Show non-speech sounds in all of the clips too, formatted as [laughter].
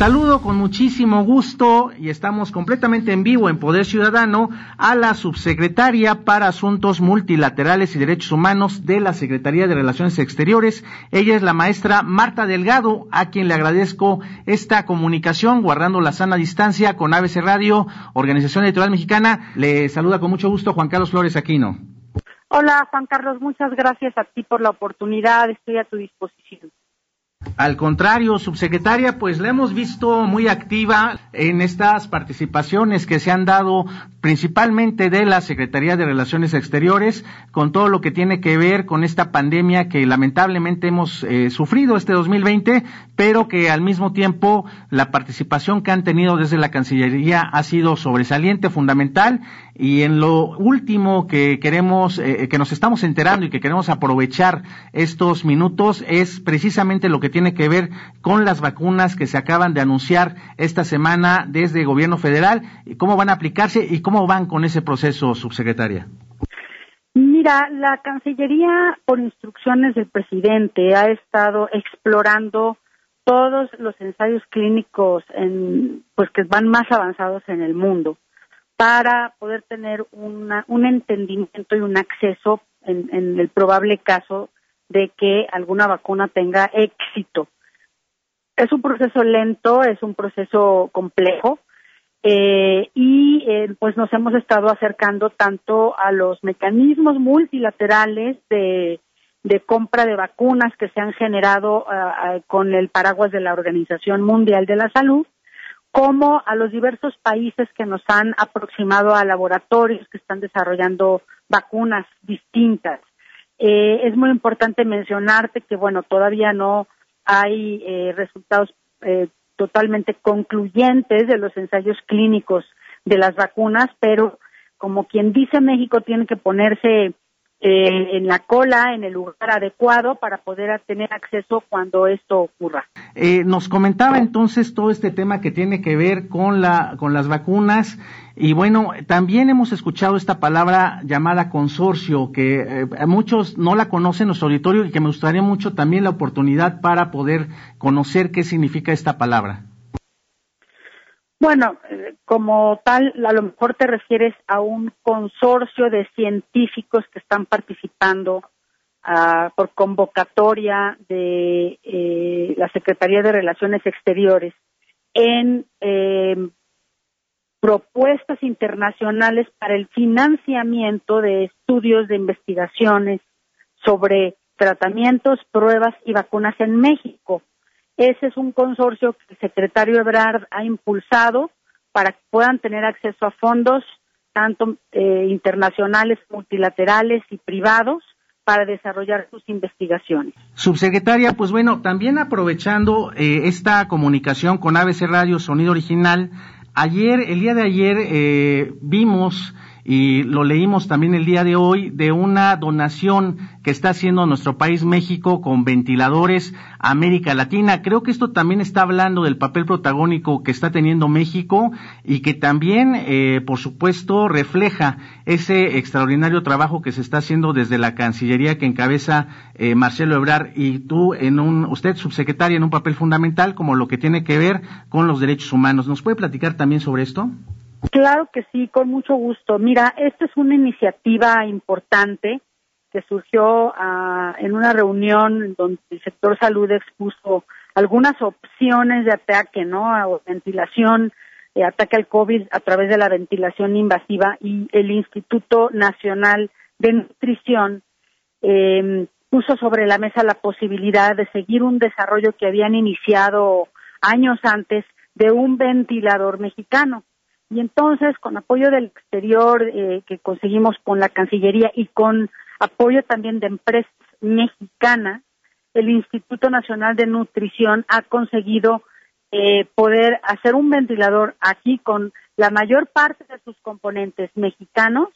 Saludo con muchísimo gusto y estamos completamente en vivo en Poder Ciudadano a la subsecretaria para Asuntos Multilaterales y Derechos Humanos de la Secretaría de Relaciones Exteriores. Ella es la maestra Marta Delgado, a quien le agradezco esta comunicación, guardando la sana distancia con ABC Radio, Organización Editorial Mexicana. Le saluda con mucho gusto Juan Carlos Flores Aquino. Hola Juan Carlos, muchas gracias a ti por la oportunidad, estoy a tu disposición. Al contrario, subsecretaria, pues la hemos visto muy activa en estas participaciones que se han dado principalmente de la Secretaría de Relaciones Exteriores con todo lo que tiene que ver con esta pandemia que lamentablemente hemos eh, sufrido este 2020, pero que al mismo tiempo la participación que han tenido desde la Cancillería ha sido sobresaliente, fundamental y en lo último que queremos, eh, que nos estamos enterando y que queremos aprovechar estos minutos es precisamente lo que tiene que ver con las vacunas que se acaban de anunciar esta semana desde el gobierno federal, cómo van a aplicarse y cómo van con ese proceso, subsecretaria. Mira, la Cancillería, por instrucciones del presidente, ha estado explorando todos los ensayos clínicos en, pues que van más avanzados en el mundo para poder tener un entendimiento y un acceso en el probable caso de que alguna vacuna tenga éxito. Es un proceso lento, es un proceso complejo eh, y eh, pues nos hemos estado acercando tanto a los mecanismos multilaterales de, compra de vacunas que se han generado ah, ah, con el paraguas de la Organización Mundial de la Salud, como a los diversos países que nos han aproximado a laboratorios que están desarrollando vacunas distintas. Eh, es muy importante mencionarte que, bueno, todavía no hay eh, resultados eh, totalmente concluyentes de los ensayos clínicos de las vacunas, pero como quien dice México tiene que ponerse eh, en la cola, en el lugar adecuado para poder tener acceso cuando esto ocurra. Eh, nos comentaba entonces todo este tema que tiene que ver con la con las vacunas y bueno, también hemos escuchado esta palabra llamada consorcio que eh, muchos no la conocen en nuestro auditorio y que me gustaría mucho también la oportunidad para poder conocer qué significa esta palabra. Bueno, eh, como tal, a lo mejor te refieres a un consorcio de científicos que están participando ah, por convocatoria de eh, la Secretaría de Relaciones Exteriores en eh, propuestas internacionales para el financiamiento de estudios de investigaciones sobre tratamientos, pruebas y vacunas en México. Ese es un consorcio que el secretario Ebrard ha impulsado para que puedan tener acceso a fondos tanto eh, internacionales, multilaterales y privados para desarrollar sus investigaciones. Subsecretaria, pues bueno, también aprovechando eh, esta comunicación con ABC Radio Sonido Original, ayer, el día de ayer, eh, vimos y lo leímos también el día de hoy de una donación que está haciendo nuestro país México con ventiladores América Latina. Creo que esto también está hablando del papel protagónico que está teniendo México y que también, eh, por supuesto, refleja ese extraordinario trabajo que se está haciendo desde la Cancillería que encabeza eh, Marcelo Ebrar y tú en un, usted subsecretaria en un papel fundamental como lo que tiene que ver con los derechos humanos. ¿Nos puede platicar también sobre esto? Claro que sí, con mucho gusto. Mira, esta es una iniciativa importante que surgió ah, en una reunión donde el sector salud expuso algunas opciones de ataque, ¿no? A ventilación, eh, ataque al COVID a través de la ventilación invasiva y el Instituto Nacional de Nutrición eh, puso sobre la mesa la posibilidad de seguir un desarrollo que habían iniciado años antes de un ventilador mexicano. Y entonces, con apoyo del exterior eh, que conseguimos con la Cancillería y con apoyo también de empresas mexicanas, el Instituto Nacional de Nutrición ha conseguido eh, poder hacer un ventilador aquí con la mayor parte de sus componentes mexicanos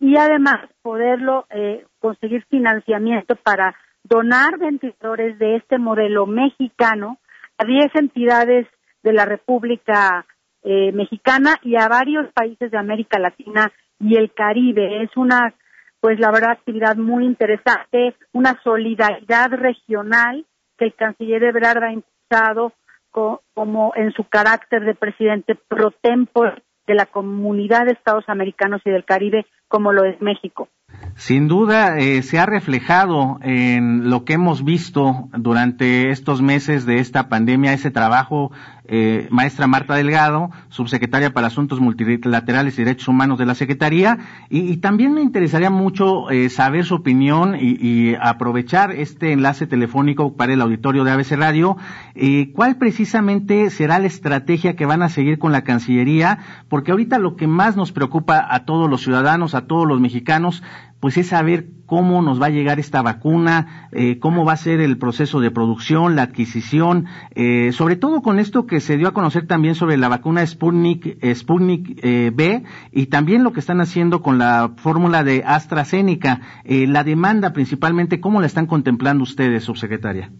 y además poderlo eh, conseguir financiamiento para donar ventiladores de este modelo mexicano a 10 entidades de la República eh, Mexicana y a varios países de América Latina y el Caribe. Es una, pues la verdad, actividad muy interesante, una solidaridad regional que el canciller Ebrard ha impulsado como en su carácter de presidente pro tempore de la comunidad de Estados americanos y del Caribe como lo es México. Sin duda eh, se ha reflejado en lo que hemos visto durante estos meses de esta pandemia, ese trabajo eh, maestra Marta Delgado, subsecretaria para Asuntos Multilaterales y Derechos Humanos de la Secretaría, y, también me interesaría mucho eh, saber su opinión y, aprovechar este enlace telefónico para el auditorio de ABC Radio, eh, cuál precisamente será la estrategia que van a seguir con la Cancillería, porque ahorita lo que más nos preocupa a todos los ciudadanos, a todos los mexicanos, pues es saber cómo nos va a llegar esta vacuna, eh, cómo va a ser el proceso de producción, la adquisición, eh, sobre todo con esto que se dio a conocer también sobre la vacuna Sputnik, eh, Sputnik B y también lo que están haciendo con la fórmula de AstraZeneca. la demanda principalmente, ¿cómo la están contemplando ustedes, subsecretaria?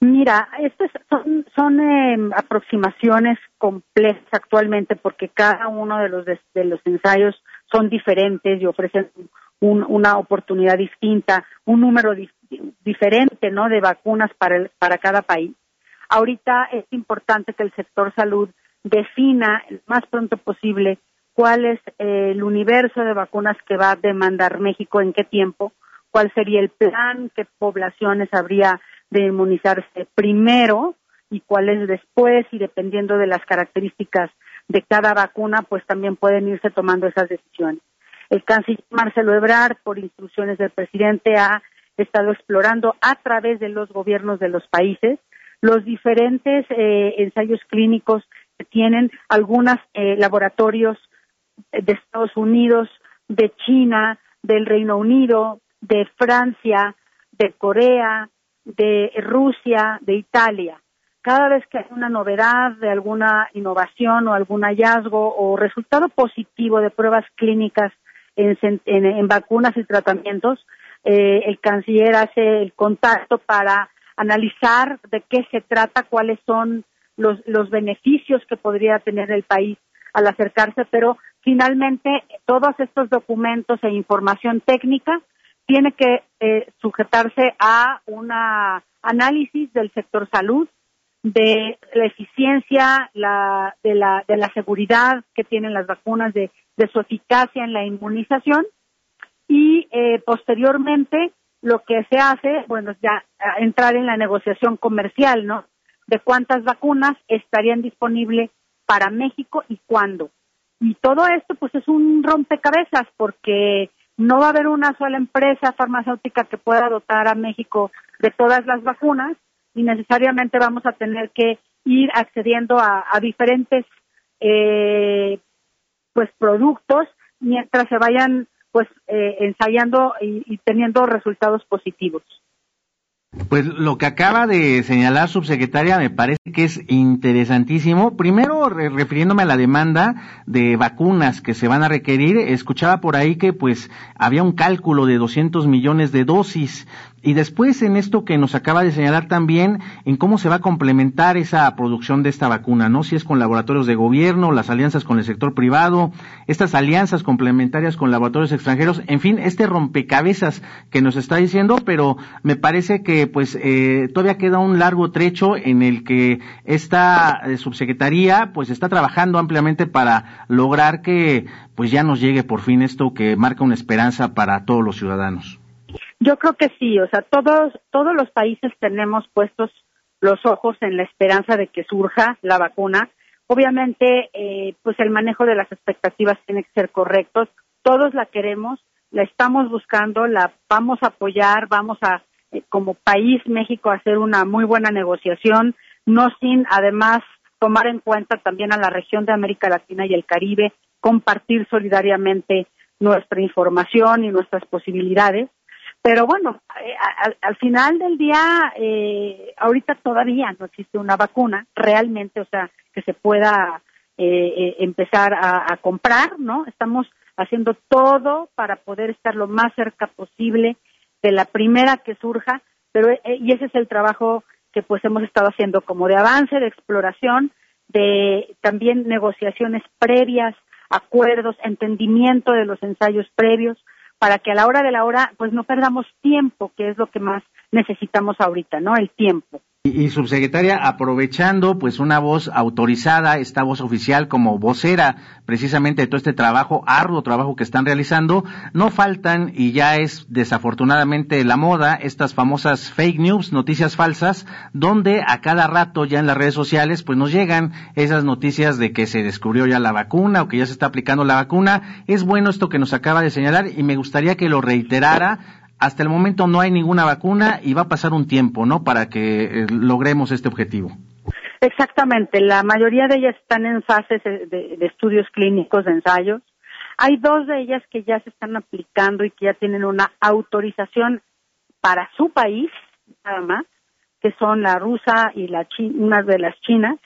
Mira, estas son, son em, aproximaciones complejas actualmente porque cada uno de los, de los ensayos son diferentes y ofrecen una oportunidad distinta, un número diferente, ¿no? De vacunas para para cada país. Ahorita es importante que el sector salud defina el más pronto posible cuál es eh, el universo de vacunas que va a demandar México, en qué tiempo, cuál sería el plan, qué poblaciones habría de inmunizarse primero y cuáles después y dependiendo de las características de cada vacuna, pues también pueden irse tomando esas decisiones. El canciller Marcelo Ebrard, por instrucciones del presidente, ha estado explorando a través de los gobiernos de los países los diferentes eh, ensayos clínicos que tienen algunos eh, laboratorios de Estados Unidos, de China, del Reino Unido, de Francia, de Corea, de Rusia, de Italia. Cada vez que hay una novedad de alguna innovación o algún hallazgo o resultado positivo de pruebas clínicas en, vacunas y tratamientos, eh, el canciller hace el contacto para analizar de qué se trata, cuáles son los, los beneficios que podría tener el país al acercarse, pero finalmente todos estos documentos e información técnica tiene que eh, sujetarse a un análisis del sector salud, de la eficiencia, la, de, la, de la seguridad que tienen las vacunas, de su eficacia en la inmunización y eh, posteriormente lo que se hace, bueno, ya entrar en la negociación comercial, ¿no? De cuántas vacunas estarían disponibles para México y cuándo. Y todo esto, pues, es un rompecabezas porque no va a haber una sola empresa farmacéutica que pueda dotar a México de todas las vacunas y necesariamente vamos a tener que ir accediendo a, diferentes eh, pues productos mientras se vayan pues eh, ensayando y, teniendo resultados positivos. Pues lo que acaba de señalar subsecretaria me parece que es interesantísimo. Primero, refiriéndome a la demanda de vacunas que se van a requerir, escuchaba por ahí que pues había un cálculo de 200 millones de dosis. Y después en esto que nos acaba de señalar también, en cómo se va a complementar esa producción de esta vacuna, ¿no? Si es con laboratorios de gobierno, las alianzas con el sector privado, estas alianzas complementarias con laboratorios extranjeros, en fin, este rompecabezas que nos está diciendo, pero me parece que pues eh, todavía queda un largo trecho en el que esta eh, subsecretaría pues está trabajando ampliamente para lograr que pues ya nos llegue por fin esto que marca una esperanza para todos los ciudadanos. Yo creo que sí, o sea, todos, todos los países tenemos puestos los ojos en la esperanza de que surja la vacuna. Obviamente, eh, pues el manejo de las expectativas tiene que ser correctos. Todos la queremos, la estamos buscando, la vamos a apoyar, vamos a, eh, como país México, hacer una muy buena negociación, no sin además tomar en cuenta también a la región de América Latina y el Caribe, compartir solidariamente nuestra información y nuestras posibilidades Pero bueno, eh, al, final del día, eh, ahorita todavía no existe una vacuna realmente, o sea, que se pueda eh, empezar a, comprar, ¿no? Estamos haciendo todo para poder estar lo más cerca posible de la primera que surja, pero y ese es el trabajo que pues hemos estado haciendo como de avance, de exploración, de también negociaciones previas, acuerdos, entendimiento de los ensayos previos, para que a la hora de la hora pues no perdamos tiempo, que es lo que más necesitamos ahorita, ¿no? El tiempo. Y, subsecretaria, aprovechando pues una voz autorizada, esta voz oficial como vocera precisamente de todo este trabajo, arduo trabajo que están realizando, no faltan y ya es desafortunadamente la moda estas famosas fake news, noticias falsas, donde a cada rato ya en las redes sociales pues nos llegan esas noticias de que se descubrió ya la vacuna o que ya se está aplicando la vacuna. Es bueno esto que nos acaba de señalar y me gustaría que lo reiterara hasta el momento no hay ninguna vacuna y va a pasar un tiempo, ¿no? Para que eh, logremos este objetivo. Exactamente, la mayoría de ellas están en fases de, estudios clínicos, de ensayos. Hay dos de ellas que ya se están aplicando y que ya tienen una autorización para su país, nada más, que son la rusa y la una de las chinas,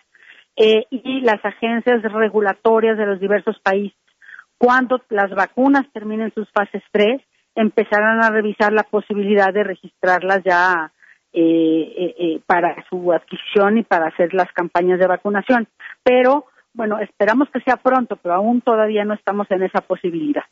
eh, y las agencias regulatorias de los diversos países. Cuando las vacunas terminen sus fases 3, empezarán a revisar la posibilidad de registrarlas ya eh, eh, eh, para su adquisición y para hacer las campañas de vacunación. Pero, bueno, esperamos que sea pronto, pero aún todavía no estamos en esa posibilidad.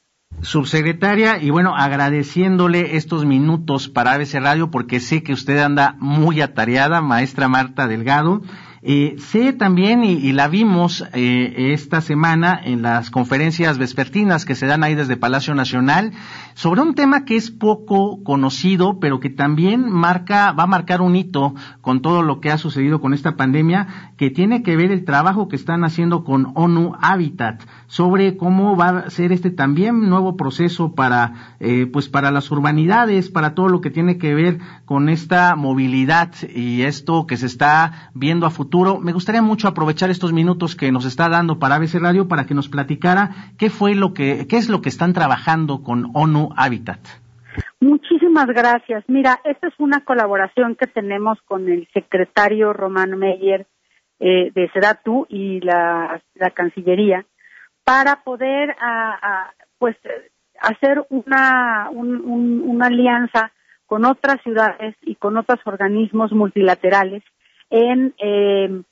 Subsecretaria, y bueno, agradeciéndole estos minutos para ABC Radio, porque sé que usted anda muy atareada, maestra Marta Delgado, eh, sé también, y, la vimos eh, esta semana en las conferencias vespertinas que se dan ahí desde Palacio Nacional, sobre un tema que es poco conocido, pero que también marca, va a marcar un hito con todo lo que ha sucedido con esta pandemia, que tiene que ver el trabajo que están haciendo con ONU Habitat, sobre cómo va a ser este también nuevo proceso para, eh, pues para las urbanidades, para todo lo que tiene que ver con esta movilidad y esto que se está viendo a futuro me gustaría mucho aprovechar estos minutos que nos está dando para ABC Radio para que nos platicara qué fue lo que, qué es lo que están trabajando con ONU Habitat. Muchísimas gracias. Mira, esta es una colaboración que tenemos con el secretario Román Meyer eh, de Sedatu y la, Cancillería para poder pues hacer una, una alianza con otras ciudades y con otros organismos multilaterales en eh,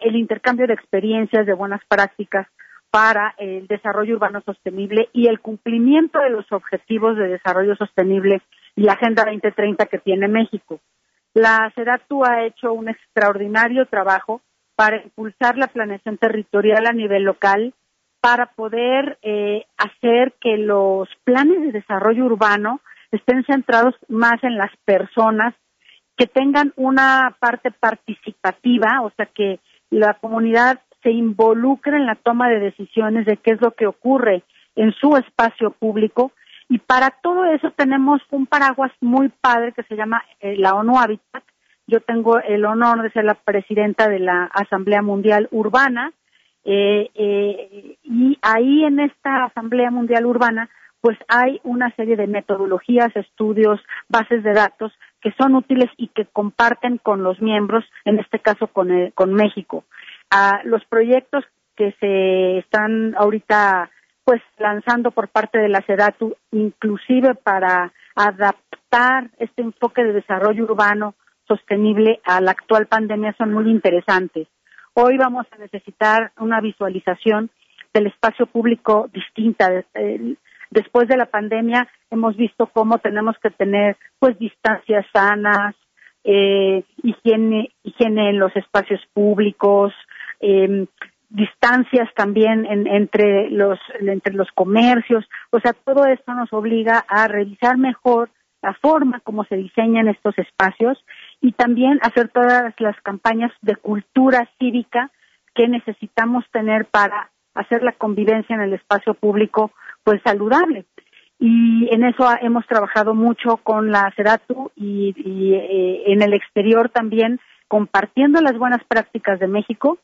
el intercambio de experiencias, de buenas prácticas para el desarrollo urbano sostenible y el cumplimiento de los objetivos de desarrollo sostenible y la Agenda 2030 que tiene México. La SEDATU ha hecho un extraordinario trabajo para impulsar la planeación territorial a nivel local, para poder eh, hacer que los planes de desarrollo urbano estén centrados más en las personas que tengan una parte participativa, o sea, que la comunidad se involucre en la toma de decisiones de qué es lo que ocurre en su espacio público. Y para todo eso tenemos un paraguas muy padre que se llama eh, la ONU Habitat. Yo tengo el honor de ser la presidenta de la Asamblea Mundial Urbana. Eh, eh, y ahí en esta Asamblea Mundial Urbana pues hay una serie de metodologías, estudios, bases de datos que son útiles y que comparten con los miembros, en este caso con, eh, México. Ah, los proyectos que se están ahorita pues lanzando por parte de la SEDATU, inclusive para adaptar este enfoque de desarrollo urbano sostenible a la actual pandemia, son muy interesantes. Hoy vamos a necesitar una visualización del espacio público distinta. Eh, después de la pandemia hemos visto cómo tenemos que tener pues distancias sanas, eh, higiene, en los espacios públicos, eh, distancias también entre los entre los comercios, o sea, todo esto nos obliga a revisar mejor la forma como se diseñan estos espacios y también hacer todas las campañas de cultura cívica que necesitamos tener para hacer la convivencia en el espacio público pues saludable. Y en eso hemos trabajado mucho con la CEDATU y, eh, en el exterior también compartiendo las buenas prácticas de México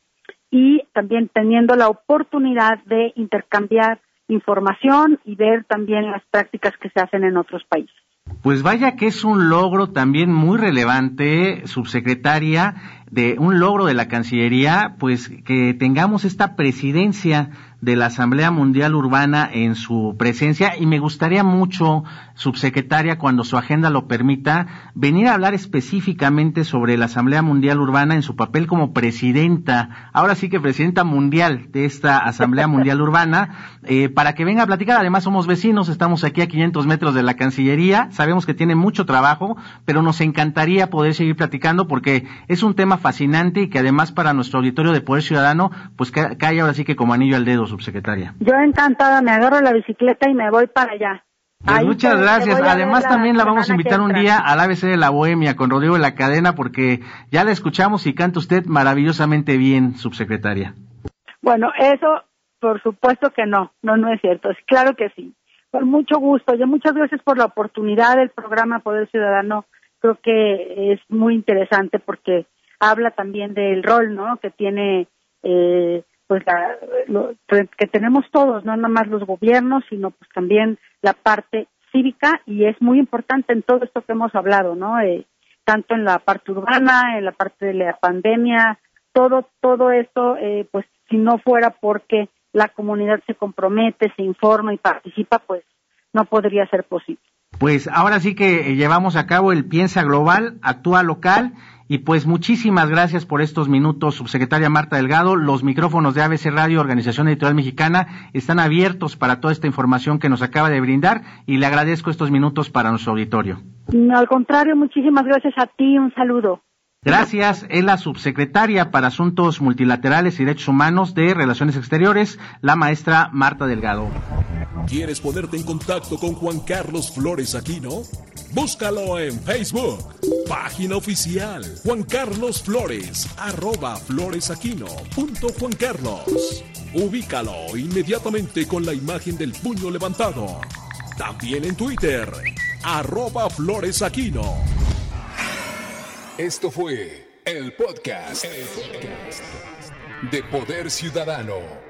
y también teniendo la oportunidad de intercambiar información y ver también las prácticas que se hacen en otros países. Pues vaya que es un logro también muy relevante, subsecretaria, de un logro de la Cancillería, pues que tengamos esta presidencia de la Asamblea Mundial Urbana en su presencia y me gustaría mucho, subsecretaria, cuando su agenda lo permita, venir a hablar específicamente sobre la Asamblea Mundial Urbana en su papel como presidenta, ahora sí que presidenta mundial de esta Asamblea Mundial [laughs] Urbana, eh, para que venga a platicar. Además somos vecinos, estamos aquí a 500 metros de la Cancillería, sabemos que tiene mucho trabajo, pero nos encantaría poder seguir platicando porque es un tema fascinante y que además para nuestro auditorio de Poder Ciudadano, pues cae ahora sí que como anillo al dedo, subsecretaria. Yo encantada, me agarro la bicicleta y me voy para allá. Pues muchas gracias. Además también la vamos a invitar un día al ABC de la Bohemia con Rodrigo de la Cadena porque ya la escuchamos y canta usted maravillosamente bien, subsecretaria. Bueno, eso por supuesto que no, no, no es cierto. Es claro que sí. Con mucho gusto. Yo muchas gracias por la oportunidad del programa Poder Ciudadano. Creo que es muy interesante porque habla también del rol, ¿no? Que tiene, eh, pues, la, que tenemos todos, no nada más los gobiernos, sino pues también la parte cívica y es muy importante en todo esto que hemos hablado, ¿no? Eh, tanto en la parte urbana, en la parte de la pandemia, todo, todo esto, eh, pues, si no fuera porque la comunidad se compromete, se informa y participa, pues, no podría ser posible. Pues ahora sí que llevamos a cabo el Piensa Global, Actúa Local y pues muchísimas gracias por estos minutos, subsecretaria Marta Delgado. Los micrófonos de ABC Radio, Organización Editorial Mexicana, están abiertos para toda esta información que nos acaba de brindar y le agradezco estos minutos para nuestro auditorio. al contrario, muchísimas gracias a ti. Un saludo. Gracias. Es la subsecretaria para Asuntos Multilaterales y Derechos Humanos de Relaciones Exteriores, la maestra Marta Delgado. ¿Quieres ponerte en contacto con Juan Carlos Flores Aquino? Búscalo en Facebook, página oficial Juan Carlos Flores, arroba Carlos. Ubícalo inmediatamente con la imagen del puño levantado. También en Twitter, arroba floresaquino. Esto fue el podcast, el podcast de Poder Ciudadano